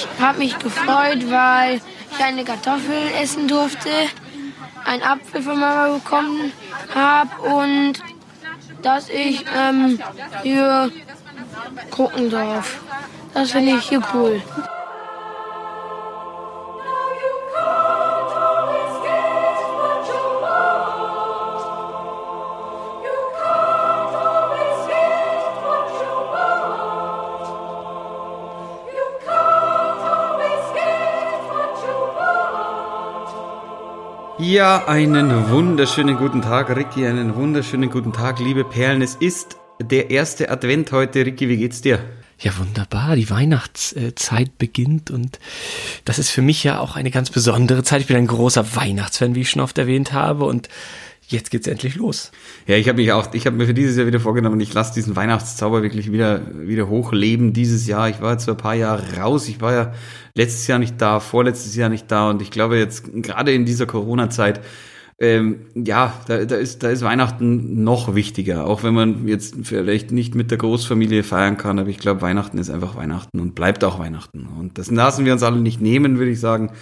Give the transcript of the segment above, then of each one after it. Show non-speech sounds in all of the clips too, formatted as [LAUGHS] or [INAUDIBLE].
Ich habe mich gefreut, weil ich eine Kartoffel essen durfte, einen Apfel von Mama bekommen habe und dass ich ähm, hier gucken darf. Das finde ich hier cool. Ja, einen wunderschönen guten Tag, Ricky, einen wunderschönen guten Tag, liebe Perlen. Es ist der erste Advent heute. Ricky, wie geht's dir? Ja, wunderbar. Die Weihnachtszeit beginnt und das ist für mich ja auch eine ganz besondere Zeit. Ich bin ein großer Weihnachtsfan, wie ich schon oft erwähnt habe und jetzt geht's endlich los. Ja, ich habe mich auch, ich habe mir für dieses Jahr wieder vorgenommen, ich lasse diesen Weihnachtszauber wirklich wieder wieder hochleben dieses Jahr. Ich war jetzt so ein paar Jahre raus. Ich war ja letztes Jahr nicht da, vorletztes Jahr nicht da und ich glaube jetzt gerade in dieser Corona-Zeit ähm, ja, da, da, ist, da ist Weihnachten noch wichtiger, auch wenn man jetzt vielleicht nicht mit der Großfamilie feiern kann, aber ich glaube, Weihnachten ist einfach Weihnachten und bleibt auch Weihnachten. Und das lassen wir uns alle nicht nehmen, würde ich sagen.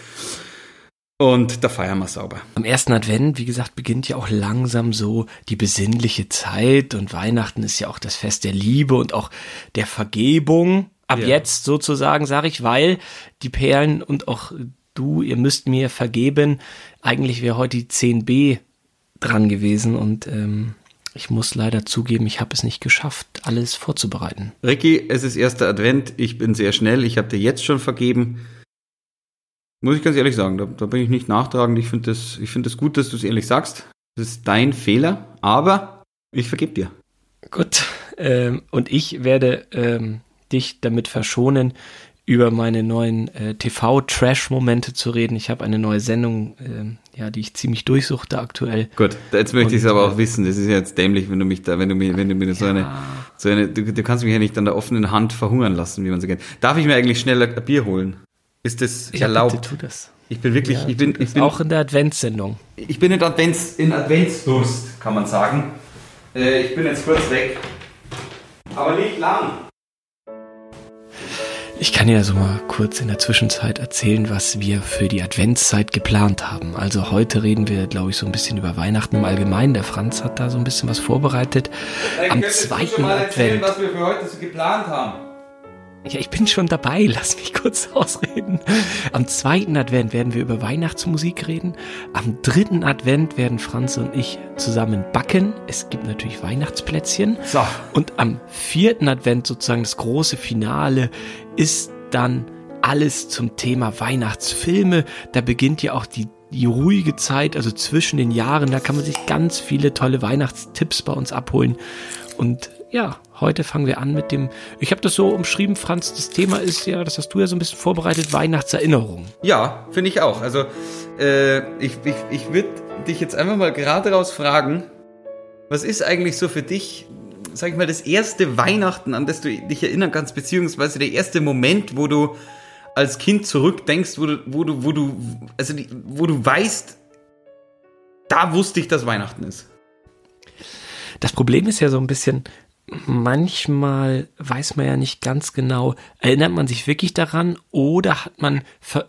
Und da feiern wir sauber. Am ersten Advent, wie gesagt, beginnt ja auch langsam so die besinnliche Zeit und Weihnachten ist ja auch das Fest der Liebe und auch der Vergebung. Ab ja. jetzt sozusagen, sage ich, weil die Perlen und auch du, ihr müsst mir vergeben. Eigentlich wäre heute die 10b dran gewesen und ähm, ich muss leider zugeben, ich habe es nicht geschafft, alles vorzubereiten. Ricky, es ist erster Advent, ich bin sehr schnell, ich habe dir jetzt schon vergeben. Muss ich ganz ehrlich sagen, da, da bin ich nicht nachtragend. Ich finde das, ich das gut, dass du es ehrlich sagst. Das ist dein Fehler, aber ich vergebe dir. Gut, ähm, und ich werde ähm, dich damit verschonen, über meine neuen äh, TV-Trash-Momente zu reden. Ich habe eine neue Sendung, äh, ja, die ich ziemlich durchsuchte aktuell. Gut, jetzt möchte ich es aber auch äh, wissen. Das ist ja jetzt dämlich, wenn du mich da, wenn du mir, wenn du mir so eine, so eine, du, du kannst mich ja nicht an der offenen Hand verhungern lassen, wie man so kennt. Darf ich mir eigentlich schnell ein Bier holen? Ist das ja, erlaubt? Bitte tu das. Ich bin wirklich, ja, ich bin, ich bin auch in der Adventssendung. Ich bin in Advents, in Adventsdurst, kann man sagen. Äh, ich bin jetzt kurz weg, aber nicht lang. Ich kann ja so mal kurz in der Zwischenzeit erzählen, was wir für die Adventszeit geplant haben. Also heute reden wir, glaube ich, so ein bisschen über Weihnachten im Allgemeinen. Der Franz hat da so ein bisschen was vorbereitet. Am zweiten Advent. Erzählen, was wir für heute so geplant haben. Ja, ich bin schon dabei, [LAUGHS] lass mich kurz ausreden. Am zweiten Advent werden wir über Weihnachtsmusik reden. Am dritten Advent werden Franz und ich zusammen backen. Es gibt natürlich Weihnachtsplätzchen. So. Und am vierten Advent sozusagen das große Finale ist dann alles zum Thema Weihnachtsfilme. Da beginnt ja auch die die ruhige Zeit, also zwischen den Jahren, da kann man sich ganz viele tolle Weihnachtstipps bei uns abholen. Und ja, heute fangen wir an mit dem, ich habe das so umschrieben, Franz, das Thema ist ja, das hast du ja so ein bisschen vorbereitet, Weihnachtserinnerung. Ja, finde ich auch. Also äh, ich, ich, ich würde dich jetzt einfach mal gerade raus fragen, was ist eigentlich so für dich, sag ich mal, das erste Weihnachten, an das du dich erinnern kannst, beziehungsweise der erste Moment, wo du als Kind zurückdenkst, wo du, wo du, wo du, also die, wo du weißt, da wusste ich, dass Weihnachten ist. Das Problem ist ja so ein bisschen, manchmal weiß man ja nicht ganz genau, erinnert man sich wirklich daran oder hat man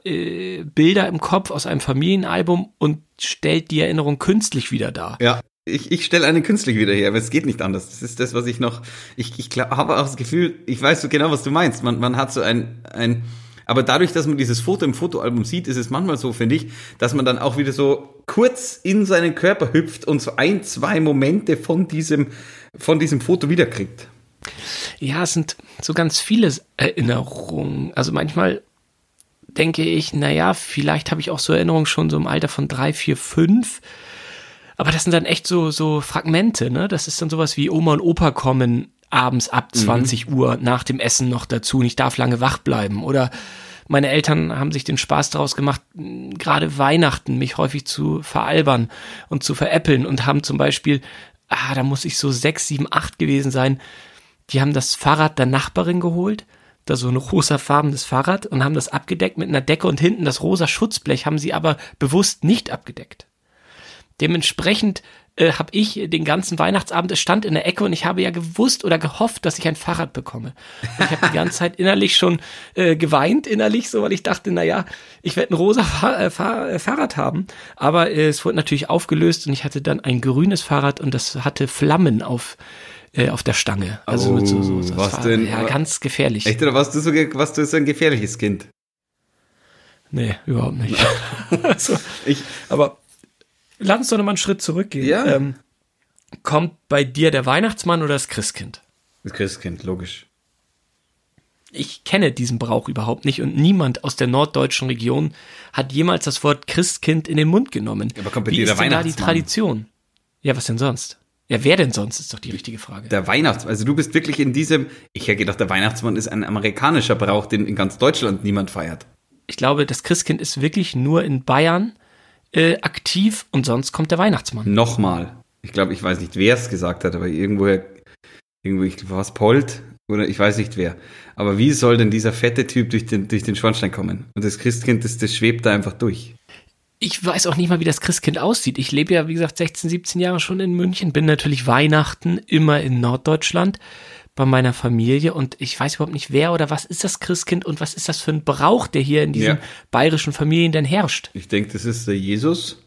äh, Bilder im Kopf aus einem Familienalbum und stellt die Erinnerung künstlich wieder dar. Ja. Ich, ich stelle eine künstlich wieder her, aber es geht nicht anders. Das ist das, was ich noch. Ich, ich habe auch das Gefühl, ich weiß so genau, was du meinst. Man, man hat so ein, ein aber dadurch, dass man dieses Foto im Fotoalbum sieht, ist es manchmal so, finde ich, dass man dann auch wieder so kurz in seinen Körper hüpft und so ein, zwei Momente von diesem, von diesem Foto wiederkriegt. Ja, es sind so ganz viele Erinnerungen. Also manchmal denke ich, naja, vielleicht habe ich auch so Erinnerungen schon so im Alter von drei, vier, fünf. Aber das sind dann echt so, so Fragmente, ne? Das ist dann sowas wie Oma und Opa kommen abends ab 20 mhm. Uhr nach dem Essen noch dazu und ich darf lange wach bleiben. Oder meine Eltern haben sich den Spaß daraus gemacht, gerade Weihnachten mich häufig zu veralbern und zu veräppeln und haben zum Beispiel, ah, da muss ich so sechs, sieben, acht gewesen sein, die haben das Fahrrad der Nachbarin geholt, da so ein rosafarbenes Fahrrad und haben das abgedeckt mit einer Decke und hinten das rosa Schutzblech haben sie aber bewusst nicht abgedeckt Dementsprechend äh, habe ich den ganzen Weihnachtsabend, es stand in der Ecke und ich habe ja gewusst oder gehofft, dass ich ein Fahrrad bekomme. Und ich habe die ganze Zeit innerlich schon äh, geweint, innerlich so, weil ich dachte, na ja, ich werde ein rosa Fahr äh, Fahr äh, Fahrrad haben. Aber äh, es wurde natürlich aufgelöst und ich hatte dann ein grünes Fahrrad und das hatte Flammen auf äh, auf der Stange. Also Oh, mit so, so, so was war, denn? Ja, ganz gefährlich. Echt, oder warst du so, warst du so ein gefährliches Kind? Nee, überhaupt nicht. [LAUGHS] [LAUGHS] also, Ich, aber lass uns doch noch mal einen Schritt zurückgehen. Ja. Ähm, kommt bei dir der Weihnachtsmann oder das Christkind? das Christkind, logisch. Ich kenne diesen Brauch überhaupt nicht und niemand aus der norddeutschen Region hat jemals das Wort Christkind in den Mund genommen. Aber kommt bei Wie dir ist der denn da die Weihnachtsmann? Tradition? Ja, was denn sonst? Ja, wer denn sonst, ist doch die richtige Frage. Der Weihnachtsmann, also du bist wirklich in diesem, ich hätte gedacht, der Weihnachtsmann ist ein amerikanischer Brauch, den in ganz Deutschland niemand feiert. Ich glaube, das Christkind ist wirklich nur in Bayern äh, aktiv und sonst kommt der Weihnachtsmann. Nochmal. Ich glaube, ich weiß nicht, wer es gesagt hat, aber irgendwoher, irgendwo, ich glaube, was Polt oder ich weiß nicht wer. Aber wie soll denn dieser fette Typ durch den, durch den Schornstein kommen? Und das Christkind, das, das schwebt da einfach durch. Ich weiß auch nicht mal, wie das Christkind aussieht. Ich lebe ja, wie gesagt, 16, 17 Jahre schon in München, bin natürlich Weihnachten immer in Norddeutschland bei meiner Familie und ich weiß überhaupt nicht, wer oder was ist das Christkind und was ist das für ein Brauch, der hier in diesen Ja. bayerischen Familien denn herrscht. Ich denke, das ist der Jesus,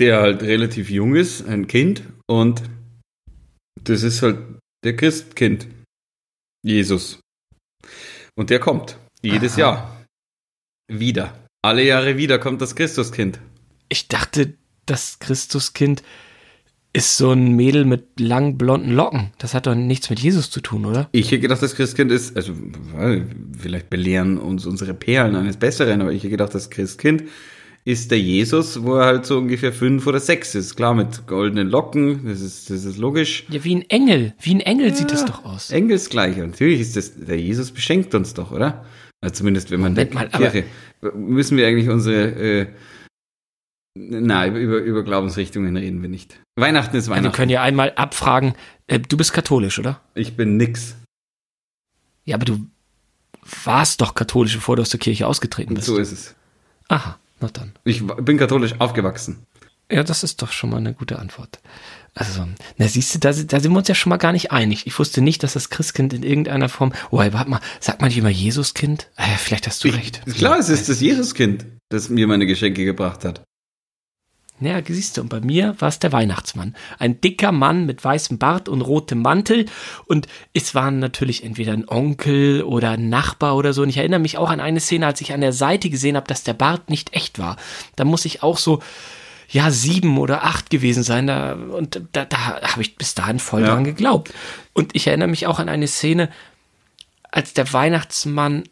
der halt relativ jung ist, ein Kind, und das ist halt der Christkind, Jesus. Und der kommt jedes Aha. Jahr wieder. Alle Jahre wieder kommt das Christuskind. Ich dachte, das Christuskind ist so ein Mädel mit langen blonden Locken. Das hat doch nichts mit Jesus zu tun, oder? Ich hätte gedacht, das Christkind ist, also vielleicht belehren uns unsere Perlen eines Besseren, aber ich hätte gedacht, das Christkind ist der Jesus, wo er halt so ungefähr fünf oder sechs ist. Klar, mit goldenen Locken, das ist, das ist logisch. Ja, wie ein Engel. Wie ein Engel sieht das doch aus. Engelsgleich. Natürlich ist das, der Jesus beschenkt uns doch, oder? Also zumindest wenn man Moment der mal, Kirche. Müssen wir eigentlich unsere, äh, na, über, über, Glaubensrichtungen reden wir nicht. Weihnachten ist Ja, wir Weihnachten. können ja einmal abfragen, äh, du bist katholisch, oder? ich bin nix. Ja, aber du warst doch katholisch, bevor du aus der Kirche ausgetreten bist. So ist es. Aha, na dann. Ich bin katholisch aufgewachsen. Ja, das ist doch schon mal eine gute Antwort. Also, na siehst du, da, da sind wir uns ja schon mal gar nicht einig. Ich wusste nicht, dass das Christkind in irgendeiner Form. Oh, warte mal, sagt man nicht immer Jesuskind? Ah, ja, vielleicht hast du recht. Ich, klar, es ist das Jesuskind, das mir meine Geschenke gebracht hat. Ja, siehst du, und bei mir war es der Weihnachtsmann. Ein dicker Mann mit weißem Bart und rotem Mantel. Und es waren natürlich entweder ein Onkel oder ein Nachbar oder so. Und ich erinnere mich auch an eine Szene, als ich an der Seite gesehen habe, dass der Bart nicht echt war. Da muss ich auch so, ja, sieben oder acht gewesen sein. Da, und da, da habe ich bis dahin voll Ja. dran geglaubt. Und ich erinnere mich auch an eine Szene, als der Weihnachtsmann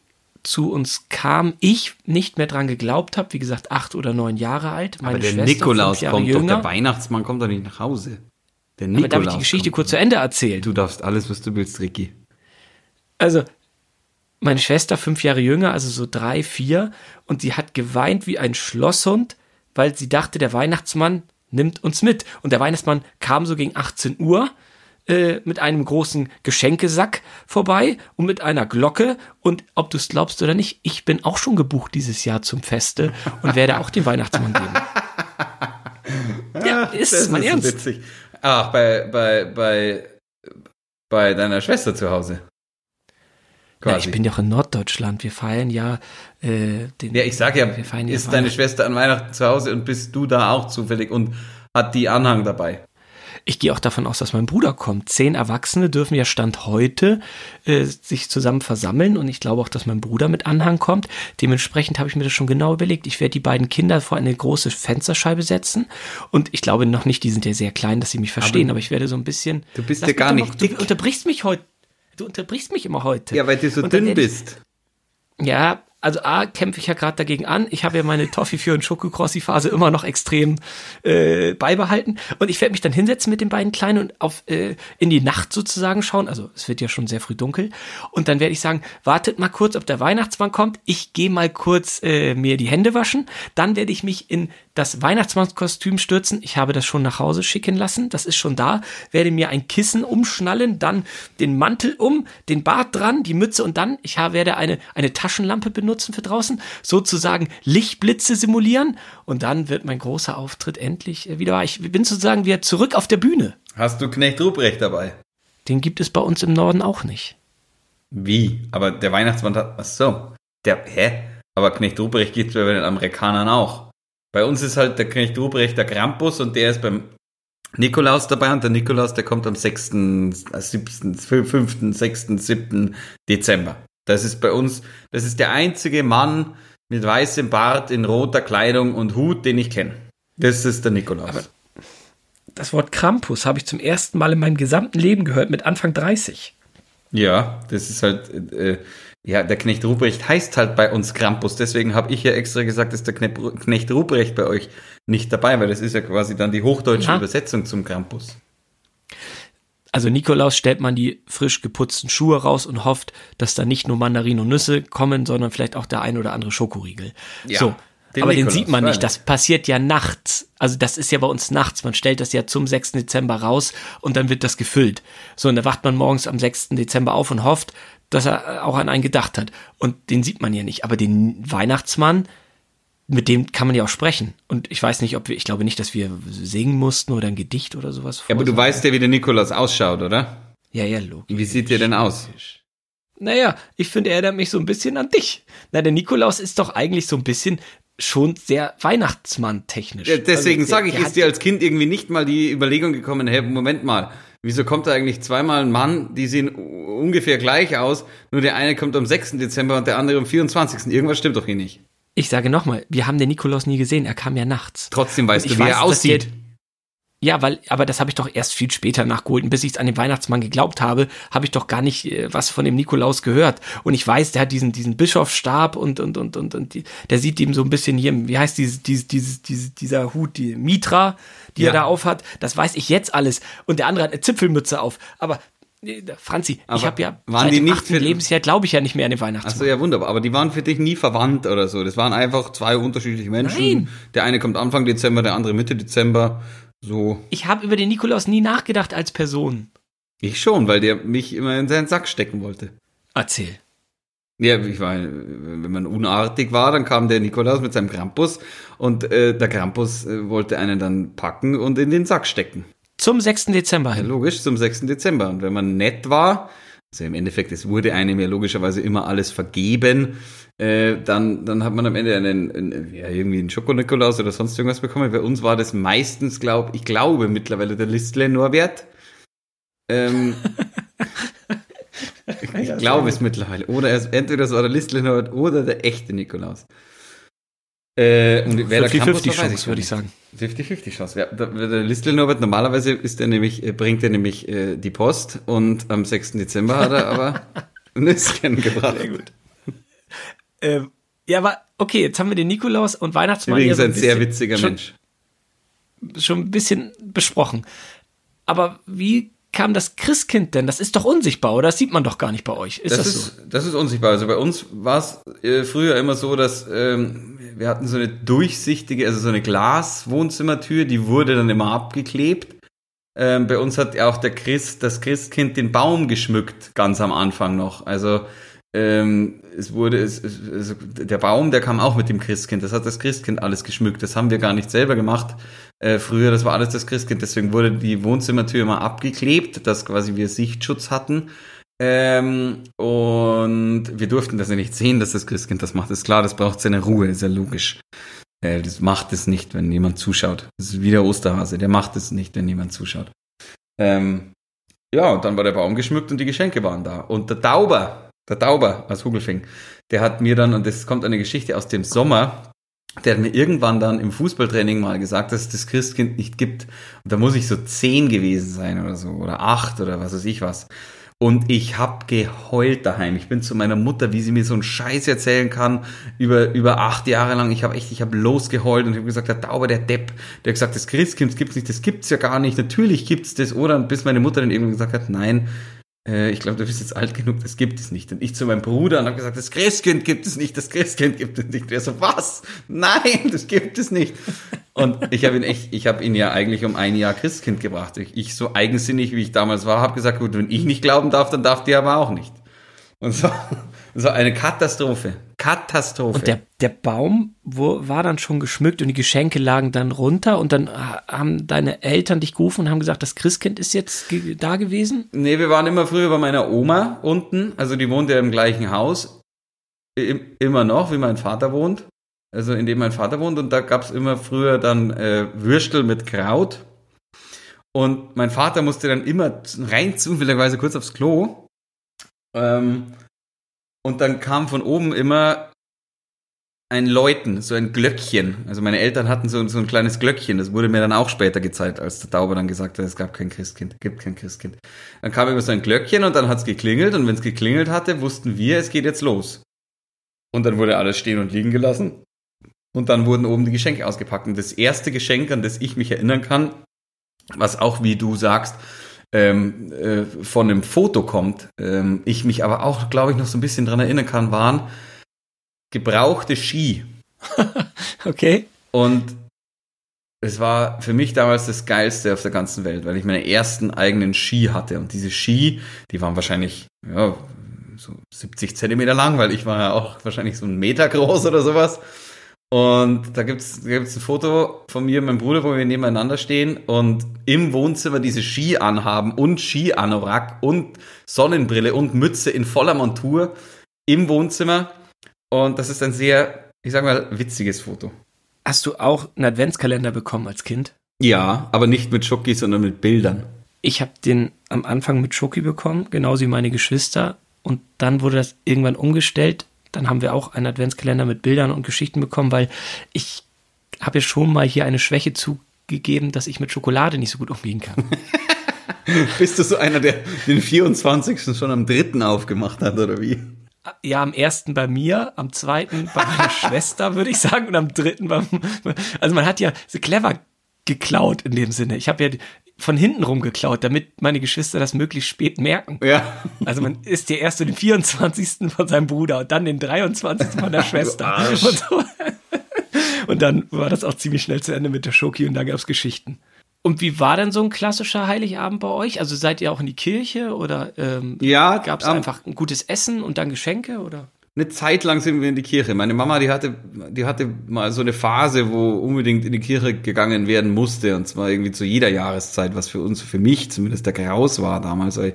zu uns kam, ich nicht mehr dran geglaubt habe, wie gesagt, acht oder neun Jahre alt. Meine Aber der Schwester, Nikolaus kommt jünger. doch, der Weihnachtsmann kommt doch nicht nach Hause. Der Aber Nikolaus darf ich die Geschichte kurz zu Ende erzählen? Du darfst alles, was du willst, Ricky. Also, meine Schwester, fünf Jahre jünger, also so drei, vier, und sie hat geweint wie ein Schlosshund, weil sie dachte, der Weihnachtsmann nimmt uns mit. Und der Weihnachtsmann kam so gegen 18 Uhr äh, mit einem großen Geschenkesack vorbei und mit einer Glocke. Und ob du es glaubst oder nicht, ich bin auch schon gebucht dieses Jahr zum Feste und werde auch den Weihnachtsmann geben. [LAUGHS] ja, ist Das mein ist Ernst. witzig. Ach, bei, bei, bei, bei deiner Schwester zu Hause. Na, ich bin ja auch in Norddeutschland. Wir feiern ja äh, den. ja, ich sag ja, Wir feiern ja ist deine. Schwester an Weihnachten zu Hause und bist du da auch zufällig und hat die Anhang dabei? Ich gehe auch davon aus, dass mein Bruder kommt. Zehn Erwachsene dürfen ja Stand heute äh, sich zusammen versammeln und ich glaube auch, dass mein Bruder mit Anhang kommt. Dementsprechend habe ich mir das schon genau überlegt. Ich werde die beiden Kinder vor eine große Fensterscheibe setzen und ich glaube noch nicht, die sind ja sehr klein, dass sie mich verstehen, aber, ich werde so ein bisschen. Du bist ja gar nicht dick. Du unterbrichst mich heute. Du unterbrichst mich immer heute. Ja, weil du so dünn werde ich- bist. Ja, also A, kämpfe ich ja gerade dagegen an. Ich habe ja meine Toffee für und Schokokrossi-Phase immer noch extrem äh, beibehalten. Und ich werde mich dann hinsetzen mit den beiden Kleinen und auf äh, in die Nacht sozusagen schauen. Also es wird ja schon sehr früh dunkel. Und dann werde ich sagen, wartet mal kurz, ob der Weihnachtsmann kommt. Ich gehe mal kurz äh, mir die Hände waschen. Dann werde ich mich in das Weihnachtsmannskostüm stürzen. Ich habe das schon nach Hause schicken lassen. Das ist schon da. Werde mir ein Kissen umschnallen, dann den Mantel um, den Bart dran, die Mütze und dann, ich werde eine, eine Taschenlampe benutzen benutzen für draußen, sozusagen Lichtblitze simulieren und dann wird mein großer Auftritt endlich äh, wieder wahr. Ich bin sozusagen wieder zurück auf der Bühne. Hast du Knecht Ruprecht dabei? Den gibt es bei uns im Norden auch nicht. Wie? Aber der Weihnachtsmann hat. Ach so. Der. Hä? Aber Knecht Ruprecht gibt es bei den Amerikanern auch. Bei uns ist halt der Knecht Ruprecht der Krampus und der ist beim Nikolaus dabei und der Nikolaus, der kommt am 6., 7., 5., 6., 7. Dezember. Das ist bei uns, das ist der einzige Mann mit weißem Bart in roter Kleidung und Hut, den ich kenne. Das ist der Nikolaus. Aber das Wort Krampus habe ich zum ersten Mal in meinem gesamten Leben gehört, mit Anfang 30. Ja, das ist halt, äh, ja, der Knecht Ruprecht heißt halt bei uns Krampus. Deswegen habe ich ja extra gesagt, dass der Knecht Ruprecht bei euch nicht dabei, weil das ist ja quasi dann die hochdeutsche Aha. Übersetzung zum Krampus. Also Nikolaus stellt man die frisch geputzten Schuhe raus und hofft, dass da nicht nur Mandarinen und Nüsse kommen, sondern vielleicht auch der ein oder andere Schokoriegel. Ja. So, den aber Nikolaus, den sieht man nicht. Das passiert ja nachts. Also das ist ja bei uns nachts. Man stellt das ja zum 6. Dezember raus und dann wird das gefüllt. So, und da wacht man morgens am 6. Dezember auf und hofft, dass er auch an einen gedacht hat. Und den sieht man ja nicht. Aber den Weihnachtsmann, mit dem kann man ja auch sprechen. Und ich weiß nicht, ob wir, ich glaube nicht, dass wir singen mussten oder ein Gedicht oder sowas. Ja, aber du weißt ja, wie der Nikolaus ausschaut, oder? Ja, ja, logisch. Wie sieht der denn aus? Naja, ich finde, er erinnert mich so ein bisschen an dich. Na, der Nikolaus ist doch eigentlich so ein bisschen schon sehr Weihnachtsmann-technisch. Ja, deswegen also, sage ich, ist dir als Kind irgendwie nicht mal die Überlegung gekommen, hey, Moment mal, wieso kommt da eigentlich zweimal ein Mann, die sehen ungefähr gleich aus, nur der eine kommt am 6. Dezember und der andere am 24. Irgendwas stimmt doch hier nicht. Ich sage nochmal, wir haben den Nikolaus nie gesehen, er kam ja nachts. Trotzdem weißt du, wie weiß, er aussieht. Ja, weil, aber das habe ich doch erst viel später nachgeholt. Und bis ich an den Weihnachtsmann geglaubt habe, habe ich doch gar nicht äh, was von dem Nikolaus gehört. Und ich weiß, der hat diesen, diesen Bischofsstab und, und, und, und, und die, der sieht ihm so ein bisschen hier, wie heißt dieses, dieses, dieses, dieses dieser Hut, die Mitra, die ja. er da auf hat. Das weiß ich jetzt alles. Und der andere hat eine Zipfelmütze auf. Aber Franzi, aber ich habe ja waren seit die nicht für Lebensjahr glaube ich ja nicht mehr an den Weihnachtsmann. Achso, ja wunderbar, aber die waren für dich nie verwandt oder so. Das waren einfach zwei unterschiedliche Menschen. Nein. Der eine kommt Anfang Dezember, der andere Mitte Dezember. So. Ich habe über den Nikolaus nie nachgedacht als Person. Ich schon, weil der mich immer in seinen Sack stecken wollte. Erzähl. Ja, ich meine, wenn man unartig war, dann kam der Nikolaus mit seinem Krampus und äh, der Krampus äh, wollte einen dann packen und in den Sack stecken. Zum 6. Dezember hin. Logisch, zum 6. Dezember. Und wenn man nett war, also im Endeffekt, es wurde einem ja logischerweise immer alles vergeben, äh, dann, dann hat man am Ende einen, einen ja, irgendwie einen Schokonikolaus oder sonst irgendwas bekommen. Bei uns war das meistens, glaube ich, glaube mittlerweile der Listle Norbert. Ähm, [LAUGHS] ich glaube es mittlerweile. Oder es, entweder es war der Listle Norbert oder der echte Nikolaus. Äh, und wer 50, 50 Chance, würde ich sagen. 50-50 Chance. Ja, der, der Listel Norbert, normalerweise ist er nämlich, äh, bringt er nämlich äh, die Post und am 6. Dezember hat er aber [LAUGHS] Nüsschen gebracht. Sehr gut. Ähm, ja, aber okay, jetzt haben wir den Nikolaus und Weihnachtsmann. Übrigens ein, ein sehr witziger schon, Mensch. Schon ein bisschen besprochen. Aber wie kam das Christkind denn? Das ist doch unsichtbar, oder? Das sieht man doch gar nicht bei euch. Ist das, das ist, so? Das ist unsichtbar. Also bei uns war es äh, früher immer so, dass ähm, wir hatten so eine durchsichtige, also so eine Glaswohnzimmertür, die wurde dann immer abgeklebt. Ähm, bei uns hat auch der Christ, das Christkind den Baum geschmückt, ganz am Anfang noch. Also ähm, es wurde, es, es, der Baum, der kam auch mit dem Christkind. Das hat das Christkind alles geschmückt. Das haben wir gar nicht selber gemacht. Äh, früher, das war alles das Christkind. Deswegen wurde die Wohnzimmertür immer abgeklebt, dass quasi wir Sichtschutz hatten. Ähm, und wir durften das ja nicht sehen, dass das Christkind das macht. Ist klar, das braucht seine Ruhe, ist ja logisch. Äh, das macht es nicht, wenn jemand zuschaut. Das ist wie der Osterhase, der macht es nicht, wenn jemand zuschaut. Ähm, ja, und dann war der Baum geschmückt und die Geschenke waren da. Und der Tauber, der Tauber aus Hugelfing, der hat mir dann, und das kommt eine Geschichte aus dem Sommer, der hat mir irgendwann dann im Fußballtraining mal gesagt, dass es das Christkind nicht gibt. Und da muss ich so zehn gewesen sein oder so, oder acht oder was weiß ich was. Und ich hab geheult daheim. Ich bin zu meiner Mutter, wie sie mir so einen Scheiß erzählen kann, über, über acht Jahre lang. Ich habe echt, ich habe losgeheult und ich habe gesagt, der Tauber, der Depp, der hat gesagt, das Christkind gibt's nicht, das gibt's ja gar nicht. Natürlich gibt's das, oder? Bis meine Mutter dann irgendwann gesagt hat, nein, äh, ich glaube, du bist jetzt alt genug, das gibt es nicht. Und ich zu meinem Bruder und habe gesagt, das Christkind gibt es nicht, das Christkind gibt es nicht. Und er so, was? Nein, das gibt es nicht. Und ich habe ihn echt, ich habe ihn ja eigentlich um ein Jahr Christkind gebracht. Ich, ich so eigensinnig, wie ich damals war, habe gesagt, gut, wenn ich nicht glauben darf, dann darf die aber auch nicht. Und so, War eine Katastrophe. Katastrophe. Und der, der Baum wo, war dann schon geschmückt und die Geschenke lagen dann runter und dann haben deine Eltern dich gerufen und haben gesagt, das Christkind ist jetzt ge da gewesen? Nee, wir waren immer früher bei meiner Oma unten, also die wohnte ja im gleichen Haus, immer noch, wie mein Vater wohnt, also in dem mein Vater wohnt und da gab es immer früher dann äh, Würstel mit Kraut und mein Vater musste dann immer rein zufälligerweise kurz aufs Klo ähm, und dann kam von oben immer ein Läuten, so ein Glöckchen. Also meine Eltern hatten so, so ein kleines Glöckchen. Das wurde mir dann auch später gezeigt, als der Tauber dann gesagt hat, es gab kein Christkind, gibt kein Christkind. Dann kam immer so ein Glöckchen und dann hat's geklingelt und wenn es geklingelt hatte, wussten wir, es geht jetzt los. Und dann wurde alles stehen und liegen gelassen. Und dann wurden oben die Geschenke ausgepackt. Und das erste Geschenk, an das ich mich erinnern kann, was auch, wie du sagst, ähm, äh, von einem Foto kommt, ähm, ich mich aber auch, glaube ich, noch so ein bisschen dran erinnern kann, waren gebrauchte Ski. [LAUGHS] okay. Und es war für mich damals das Geilste auf der ganzen Welt, weil ich meine ersten eigenen Ski hatte. Und diese Ski, die waren wahrscheinlich ja, so 70 Zentimeter lang, weil ich war ja auch wahrscheinlich so einen Meter groß oder sowas. Und da gibt's da gibt's ein Foto von mir und meinem Bruder, wo wir nebeneinander stehen und im Wohnzimmer diese Ski anhaben und Ski-Anorak und Sonnenbrille und Mütze in voller Montur im Wohnzimmer. Und das ist ein sehr, ich sag mal, witziges Foto. Hast du auch einen Adventskalender bekommen als Kind? Ja, aber nicht mit Schoki, sondern mit Bildern. Ich habe den am Anfang mit Schoki bekommen, genauso wie meine Geschwister. Und dann wurde das irgendwann umgestellt dann haben wir auch einen Adventskalender mit Bildern und Geschichten bekommen, weil ich habe ja schon mal hier eine Schwäche zugegeben, dass ich mit Schokolade nicht so gut umgehen kann. [LAUGHS] Bist du so einer, der den 24. schon am 3. aufgemacht hat, oder wie? Ja, am ersten bei mir, am zweiten bei meiner [LAUGHS] Schwester, würde ich sagen, und am dritten beim. Also man hat ja so clever geklaut in dem Sinne. Ich habe ja von hinten rum geklaut, damit meine Geschwister das möglichst spät merken. Ja. Also man isst ja erst so den 24. von seinem Bruder und dann den 23. von der [LAUGHS] Schwester. Und, so. und, dann war das auch ziemlich schnell zu Ende mit der Schoki und da gab es Geschichten. Und wie war denn so ein klassischer Heiligabend bei euch? Also seid ihr auch in die Kirche oder ähm, ja, gab es um, einfach ein gutes Essen und dann Geschenke oder? Eine Zeit lang sind wir in die Kirche. Meine Mama, die hatte, die hatte mal so eine Phase, wo unbedingt in die Kirche gegangen werden musste. Und zwar irgendwie zu jeder Jahreszeit, was für uns, für mich zumindest der Graus war damals. Ich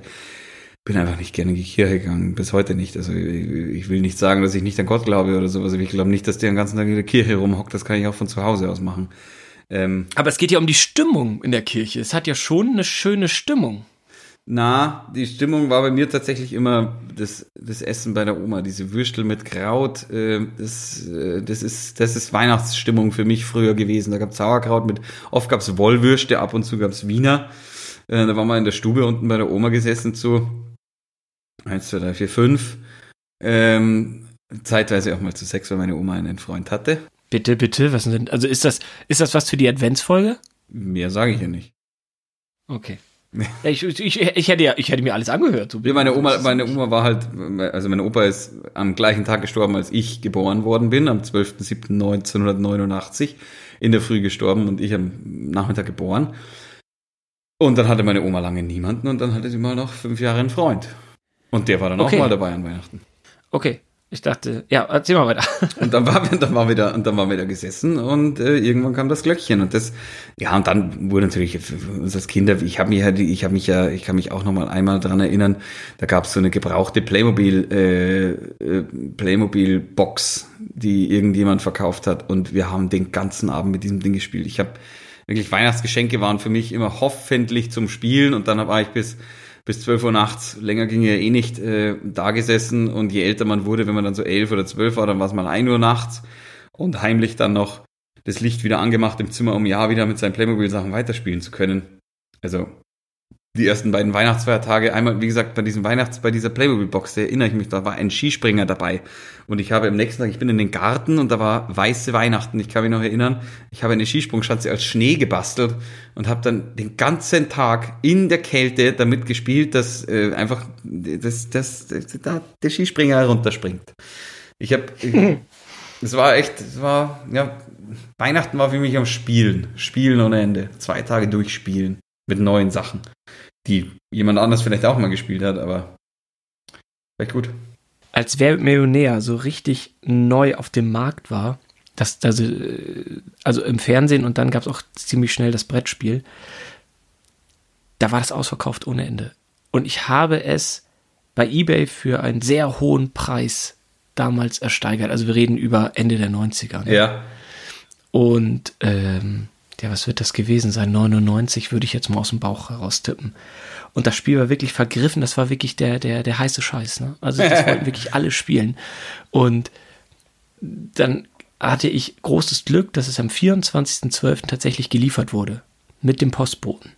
bin einfach nicht gerne in die Kirche gegangen, bis heute nicht. Also ich will nicht sagen, dass ich nicht an Gott glaube oder sowas. Ich glaube nicht, dass der den ganzen Tag in der Kirche rumhockt. Das kann ich auch von zu Hause aus machen. Ähm, Aber es geht ja um die Stimmung in der Kirche. Es hat ja schon eine schöne Stimmung. Na, die Stimmung war bei mir tatsächlich immer das, das Essen bei der Oma, diese Würstel mit Kraut. Äh, das, äh, das, ist, das ist Weihnachtsstimmung für mich früher gewesen. Da gab's Sauerkraut mit, oft gab's Wollwürste, ab und zu gab's Wiener. Äh, da waren wir in der Stube unten bei der Oma gesessen zu eins, zwei, drei, vier, fünf. Ähm, zeitweise auch mal zu sechs, weil meine Oma einen Freund hatte. Bitte, bitte, was denn? Also ist das, ist das was für die Adventsfolge? Mehr sage ich ja nicht. Okay. Ich, ich, ich, hätte ja, ich hätte mir alles angehört. So ja, meine Oma, meine Oma war halt, also mein Opa ist am gleichen Tag gestorben, als ich geboren worden bin, am 12.07.1989 in der Früh gestorben und ich am Nachmittag geboren. Und dann hatte meine Oma lange niemanden und dann hatte sie mal noch fünf Jahre einen Freund. Und der war dann okay. auch mal dabei an Weihnachten. Okay. Ich dachte, ja, erzähl mal weiter. [LAUGHS] Und dann waren wir, dann waren wir da, und dann waren wir da gesessen und äh, irgendwann kam das Glöckchen und das, ja, und dann wurde natürlich uns als Kinder, ich habe mich ja, ich habe mich ja, ich kann mich auch noch mal einmal dran erinnern, da gab es so eine gebrauchte Playmobil, äh, äh, Playmobil Box, die irgendjemand verkauft hat und wir haben den ganzen Abend mit diesem Ding gespielt. Ich habe wirklich Weihnachtsgeschenke waren für mich immer hoffentlich zum Spielen und dann war ich bis bis 12 Uhr nachts, länger ging ja eh nicht, äh, da gesessen. Und je älter man wurde, wenn man dann so 11 oder 12 war, dann war es mal 1 Uhr nachts. Und heimlich dann noch das Licht wieder angemacht im Zimmer, um ja wieder mit seinen Playmobil-Sachen weiterspielen zu können. Also die ersten beiden Weihnachtsfeiertage, einmal, wie gesagt, bei diesem Weihnachts, bei dieser Playmobil-Box, da erinnere ich mich, da war ein Skispringer dabei. Und ich habe am nächsten Tag, ich bin in den Garten und da war weiße Weihnachten. Ich kann mich noch erinnern, ich habe eine Skisprungschanze als Schnee gebastelt und habe dann den ganzen Tag in der Kälte damit gespielt, dass äh, einfach dass, dass, dass, dass der Skispringer herunterspringt. Ich habe, [LAUGHS] es war echt, es war, ja, Weihnachten war für mich am Spielen. Spielen ohne Ende. Zwei Tage durchspielen mit neuen Sachen, die jemand anders vielleicht auch mal gespielt hat, aber vielleicht gut. als Wer Millionär so richtig neu auf dem Markt war, das, also, also im Fernsehen und dann gab es auch ziemlich schnell das Brettspiel, da war das ausverkauft ohne Ende. Und ich habe es bei eBay für einen sehr hohen Preis damals ersteigert. Also wir reden über Ende der 90er. Ne? Ja. Und ähm, ja, was wird das gewesen sein? 99 würde ich jetzt mal aus dem Bauch heraus tippen. Und das Spiel war wirklich vergriffen, das war wirklich der, der, der heiße Scheiß. Ne? Also das [LAUGHS] wollten wirklich alle spielen. Und dann hatte ich großes Glück, dass es am 24.12. tatsächlich geliefert wurde. Mit dem Postboten.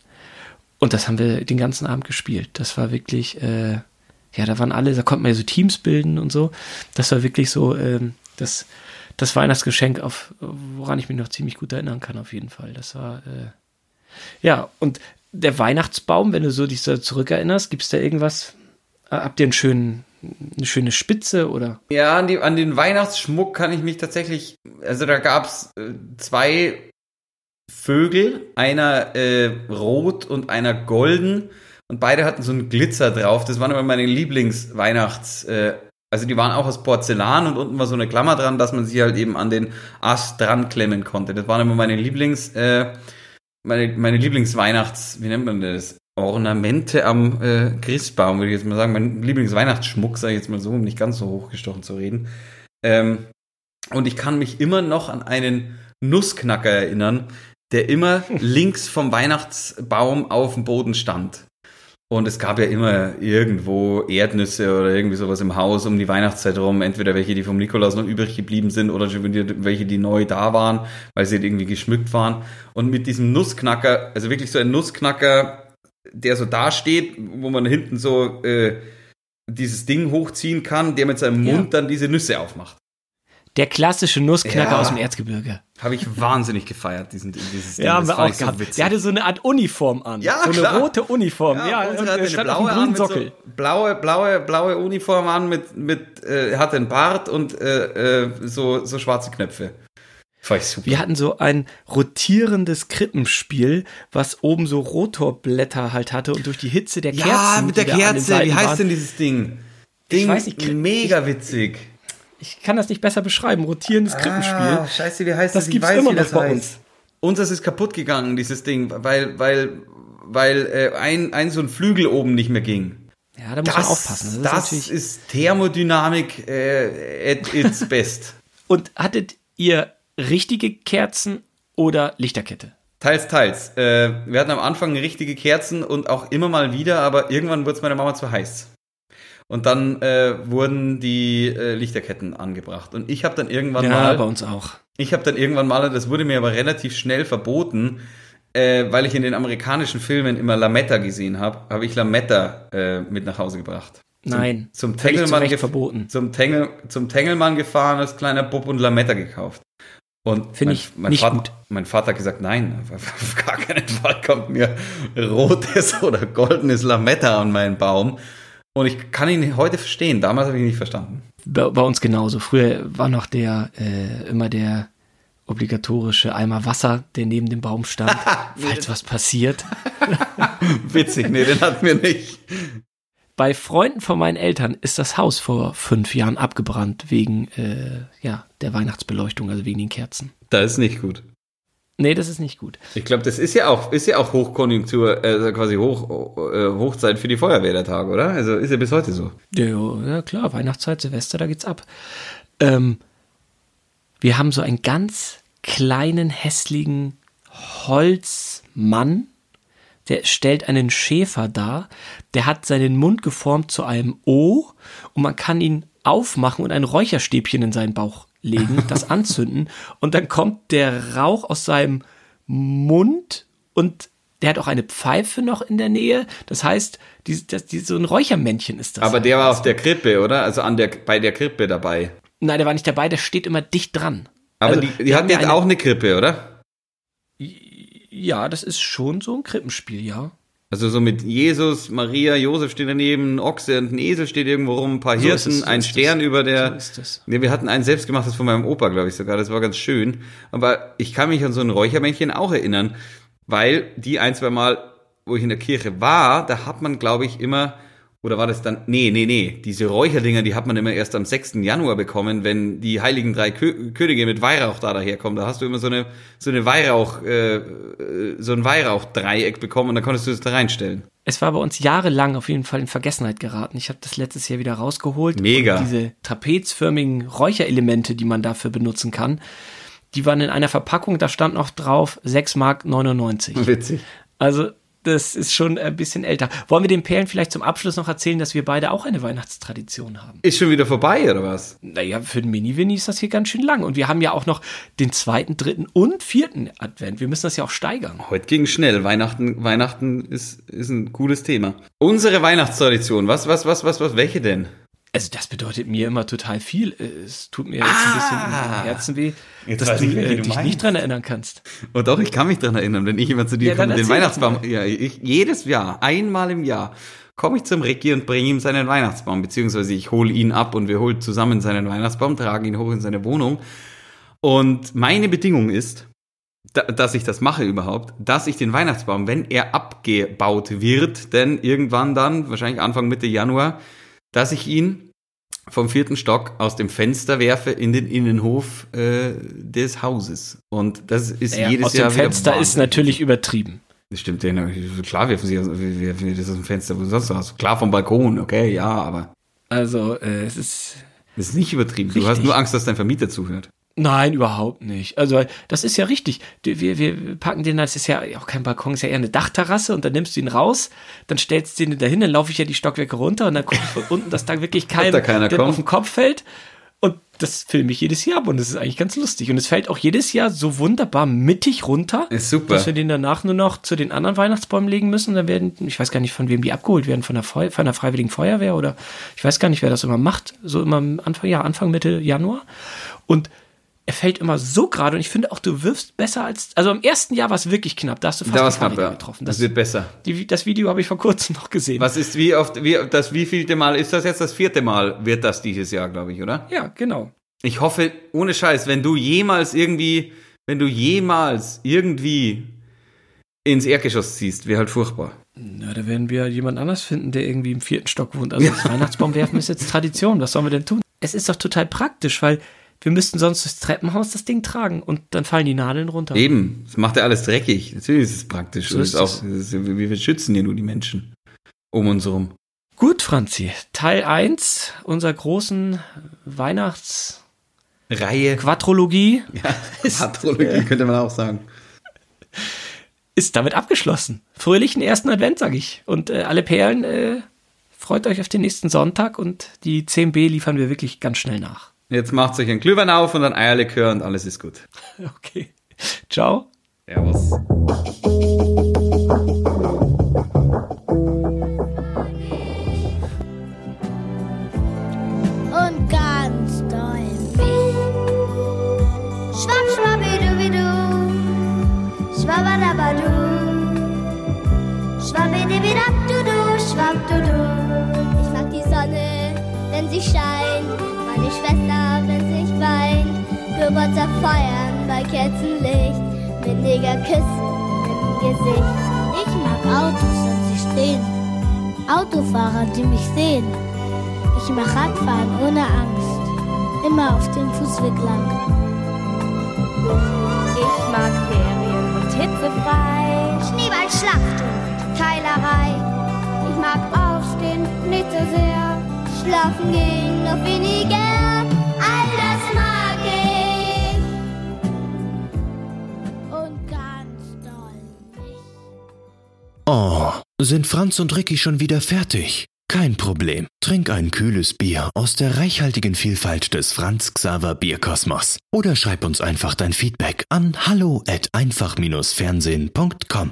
Und das haben wir den ganzen Abend gespielt. Das war wirklich, äh, ja, da waren alle, da konnte man ja so Teams bilden und so. Das war wirklich so, ähm, das, das Weihnachtsgeschenk, auf, woran ich mich noch ziemlich gut erinnern kann, auf jeden Fall. Das war, äh, ja, und der Weihnachtsbaum, wenn du so dich so zurückerinnerst, gibt es da irgendwas? Äh, habt ihr einen schönen, eine schöne Spitze oder? Ja, an, die, an den Weihnachtsschmuck kann ich mich tatsächlich, also da gab's äh, zwei Vögel, einer äh, rot und einer golden und beide hatten so einen Glitzer drauf. Das waren immer meine Lieblingsweihnachts, äh, also die waren auch aus Porzellan und unten war so eine Klammer dran, dass man sie halt eben an den Ast dran klemmen konnte. Das waren immer meine Lieblings, äh, meine, meine Lieblingsweihnachts, wie nennt man das? Ornamente am äh, Christbaum, würde ich jetzt mal sagen. Mein Lieblingsweihnachtsschmuck, sage ich jetzt mal so, um nicht ganz so hochgestochen zu reden. Ähm, und ich kann mich immer noch an einen Nussknacker erinnern, der immer [LAUGHS] links vom Weihnachtsbaum auf dem Boden stand. Und es gab ja immer irgendwo Erdnüsse oder irgendwie sowas im Haus um die Weihnachtszeit rum. Entweder welche, die vom Nikolaus noch übrig geblieben sind oder schon welche, die neu da waren, weil sie halt irgendwie geschmückt waren. Und mit diesem Nussknacker, also wirklich so ein Nussknacker, der so dasteht, wo man hinten so äh, dieses Ding hochziehen kann, der mit seinem Mund ja. dann diese Nüsse aufmacht. Der klassische Nussknacker ja. aus dem Erzgebirge. Habe ich wahnsinnig gefeiert, diesen, dieses Ding. Ja, haben wir auch gehabt. So Der hatte so eine Art Uniform an. Ja, So eine klar. rote Uniform. Ja, ja und hatte eine blaue an mit so blaue, blaue, blaue Uniform an mit, mit äh, hatte einen Bart und äh, äh, so, so schwarze Knöpfe. War ich super. Wir hatten so ein rotierendes Krippenspiel, was oben so Rotorblätter halt hatte und durch die Hitze der Kerzen. Ja, mit der Kerze. Wie heißt denn dieses Ding? Ding ich weiß nicht, mega witzig ich kann das nicht besser beschreiben, rotierendes Krippenspiel. Ah, scheiße, wie heißt das? Das gibt's weiß, immer noch bei uns. Unseres ist kaputt gegangen, dieses Ding, weil, weil, weil äh, ein, ein so ein Flügel oben nicht mehr ging. Ja, da muss das, man aufpassen. Das, ist, das ist Thermodynamik äh, at its [LAUGHS] best. Und hattet ihr richtige Kerzen oder Lichterkette? Teils, teils. Äh, wir hatten am Anfang richtige Kerzen und auch immer mal wieder, aber irgendwann wurde es meiner Mama zu heiß. Und dann äh, wurden die äh, Lichterketten angebracht. Und ich habe dann irgendwann ja, mal. Ja, bei uns auch. Ich habe dann irgendwann mal, das wurde mir aber relativ schnell verboten, äh, weil ich in den amerikanischen Filmen immer Lametta gesehen habe, habe ich Lametta äh, mit nach Hause gebracht. Nein. Zum Tengelmann verboten. Zum, Tengel, zum Tengelmann gefahren als kleiner Bub und Lametta gekauft. Und Finde ich mein, nicht Vater, gut. mein Vater hat gesagt, nein, auf gar keinen Fall kommt mir rotes oder goldenes Lametta an meinen Baum. Und ich kann ihn heute verstehen. Damals habe ich ihn nicht verstanden. Bei, bei uns genauso. Früher war noch der äh, immer der obligatorische Eimer Wasser, der neben dem Baum stand, [LAUGHS] falls was passiert. [LAUGHS] Witzig, nee, den hatten wir nicht. Bei Freunden von meinen Eltern ist das Haus vor fünf Jahren abgebrannt wegen äh, ja, der Weihnachtsbeleuchtung, also wegen den Kerzen. Da ist nicht gut. Nee, das ist nicht gut. Ich glaube, das ist ja auch, ist ja auch Hochkonjunktur, äh, quasi Hoch, äh, Hochzeit für die Feuerwehr der Tag, oder? Also ist ja bis heute so. Ja, ja klar, Weihnachtszeit, Silvester, da geht's ab. Ähm, wir haben so einen ganz kleinen, hässlichen Holzmann, der stellt einen Schäfer dar, der hat seinen Mund geformt zu einem O und man kann ihn aufmachen und ein Räucherstäbchen in seinen Bauch legen, das [LAUGHS] anzünden und dann kommt der Rauch aus seinem Mund und der hat auch eine Pfeife noch in der Nähe. Das heißt, die, das, die, so ein Räuchermännchen ist das. Aber halt. der war auf der Krippe, oder? Also an der, bei der Krippe dabei. Nein, der war nicht dabei, der steht immer dicht dran. Aber also, die, die hatten jetzt eine, auch eine Krippe, oder? Ja, das ist schon so ein Krippenspiel, ja. Also so mit Jesus, Maria, Josef steht daneben, ein Ochse und ein Esel steht irgendwo rum, ein paar Hirten, so so ein Stern das. über der. So. Nee, wir hatten ein selbstgemachtes von meinem Opa, glaube ich sogar. Das war ganz schön. Aber ich kann mich an so ein Räuchermännchen auch erinnern, weil die ein, zwei Mal, wo ich in der Kirche war, da hat man, glaube ich, immer Oder war das dann? Nee, nee, nee. Diese Räucherdinger, die hat man immer erst am 6. Januar bekommen, wenn die heiligen drei Kö Könige mit Weihrauch da daherkommen. Da hast du immer so eine, so eine Weihrauch, äh, so ein Weihrauchdreieck bekommen und dann konntest du es da reinstellen. Es war bei uns jahrelang auf jeden Fall in Vergessenheit geraten. Ich habe das letztes Jahr wieder rausgeholt. Mega. Diese trapezförmigen Räucherelemente, die man dafür benutzen kann, die waren in einer Verpackung, da stand noch drauf 6 Mark 99. Witzig. Also das ist schon ein bisschen älter. Wollen wir den Perlen vielleicht zum Abschluss noch erzählen, dass wir beide auch eine Weihnachtstradition haben? Ist schon wieder vorbei, oder was? Naja, für den Mini-Winnie ist das hier ganz schön lang. Und wir haben ja auch noch den zweiten, dritten und vierten Advent. Wir müssen das ja auch steigern. Heute ging schnell. Weihnachten, Weihnachten ist, ist ein cooles Thema. Unsere Weihnachtstradition, was, was, was, was, was, welche denn? Also das bedeutet mir immer total viel. Es tut mir jetzt ein bisschen Ah. im Herzen weh, Jetzt dass weiß du ich, äh, du dich meinst. nicht dran erinnern kannst. Oh doch, ich kann mich dran erinnern, wenn ich immer zu dir Ja, komme, den Weihnachtsbaum, ja, ich, jedes Jahr, einmal im Jahr, komme ich zum Ricky und bringe ihm seinen Weihnachtsbaum, beziehungsweise ich hole ihn ab und wir holen zusammen seinen Weihnachtsbaum, tragen ihn hoch in seine Wohnung. Und meine Bedingung ist, da, dass ich das mache überhaupt, dass ich den Weihnachtsbaum, wenn er abgebaut wird, denn irgendwann dann, wahrscheinlich Anfang Mitte Januar, dass ich ihn vom vierten Stock aus dem Fenster werfe in den Innenhof äh, des Hauses. Und das ist Ja, jedes aus Jahr dem wieder Fenster ist wahnsinnig. natürlich übertrieben. Das stimmt, klar werfen sie aus, werfen das aus dem Fenster, wo sonst was. Klar vom Balkon, okay, ja, aber Also äh, es ist das ist nicht übertrieben. Du Richtig. hast nur Angst, dass dein Vermieter zuhört. Nein, überhaupt nicht. Also, das ist ja richtig. Wir, wir packen den, das ist ja auch kein Balkon, ist ja eher eine Dachterrasse und dann nimmst du ihn raus, dann stellst du ihn dahin, dann laufe ich ja die Stockwerke runter und dann gucke ich von unten, dass da wirklich [LAUGHS] kein, da keiner der auf den Kopf fällt. Und das filme ich jedes Jahr ab und das ist eigentlich ganz lustig. Und es fällt auch jedes Jahr so wunderbar mittig runter, Ist super. dass wir den danach nur noch zu den anderen Weihnachtsbäumen legen müssen. Dann werden, ich weiß gar nicht, von wem die abgeholt werden, von der, Feu von der Freiwilligen Feuerwehr oder ich weiß gar nicht, wer das immer macht. So immer Anfang, ja, Anfang, Mitte Januar. Und er fällt immer so gerade und ich finde auch, du wirfst besser als, also im ersten Jahr war es wirklich knapp, da hast du fast Da war's knapp, ja. getroffen. Das Das, wird besser. die, das Video habe ich vor kurzem noch gesehen. Was ist, wie oft, wie, das wievielte Mal, ist das jetzt das vierte Mal, wird das dieses Jahr, glaube ich, oder? Ja, genau. Ich hoffe, ohne Scheiß, wenn du jemals irgendwie, wenn du jemals irgendwie ins Erdgeschoss ziehst, wäre halt furchtbar. Na, da werden wir jemand anders finden, der irgendwie im vierten Stock wohnt. Also [LAUGHS] das Weihnachtsbaum werfen ist jetzt Tradition. Was sollen wir denn tun? Es ist doch total praktisch, weil wir müssten sonst durchs Treppenhaus das Ding tragen und dann fallen die Nadeln runter. Eben, das macht ja alles dreckig. Natürlich ist es praktisch. So und ist ist auch, ist, wir schützen ja nur die Menschen um uns herum. Gut, Franzi. Teil 1 unserer großen Weihnachts-Quadrologie Reihe. Patrologie [LAUGHS] könnte man auch sagen. ist damit abgeschlossen. Fröhlichen ersten Advent, sag ich. Und äh, alle Perlen, äh, freut euch auf den nächsten Sonntag und die 10b liefern wir wirklich ganz schnell nach. Jetzt macht euch ein Glühwein auf und ein Eierlikör und alles ist gut. [LAUGHS] Okay. Ciao. Servus. und ganz doll weh. Schwapp, schwappidubidu, schwabbadabadu, schwabbidibidabdudu, schwappdudu. Ich mag die Sonne, wenn sie scheint, meine Schwester, Geburtstag feiern bei Kerzenlicht, mit Negerküssen im Gesicht. Ich mag Autos, wenn sie stehen, Autofahrer, die mich sehen. Ich mach Radfahren ohne Angst, immer auf dem Fußweg lang. Ich mag Ferien und hitzefrei, Schneeballschlacht und Keilerei. Ich mag aufstehen nicht so sehr, schlafen gehen noch weniger. Oh, sind Franz und Ricky schon wieder fertig? Kein Problem. Trink ein kühles Bier aus der reichhaltigen Vielfalt des Franz Xaver Bierkosmos. Oder schreib uns einfach dein Feedback an hallo at einfach-fernsehen.com.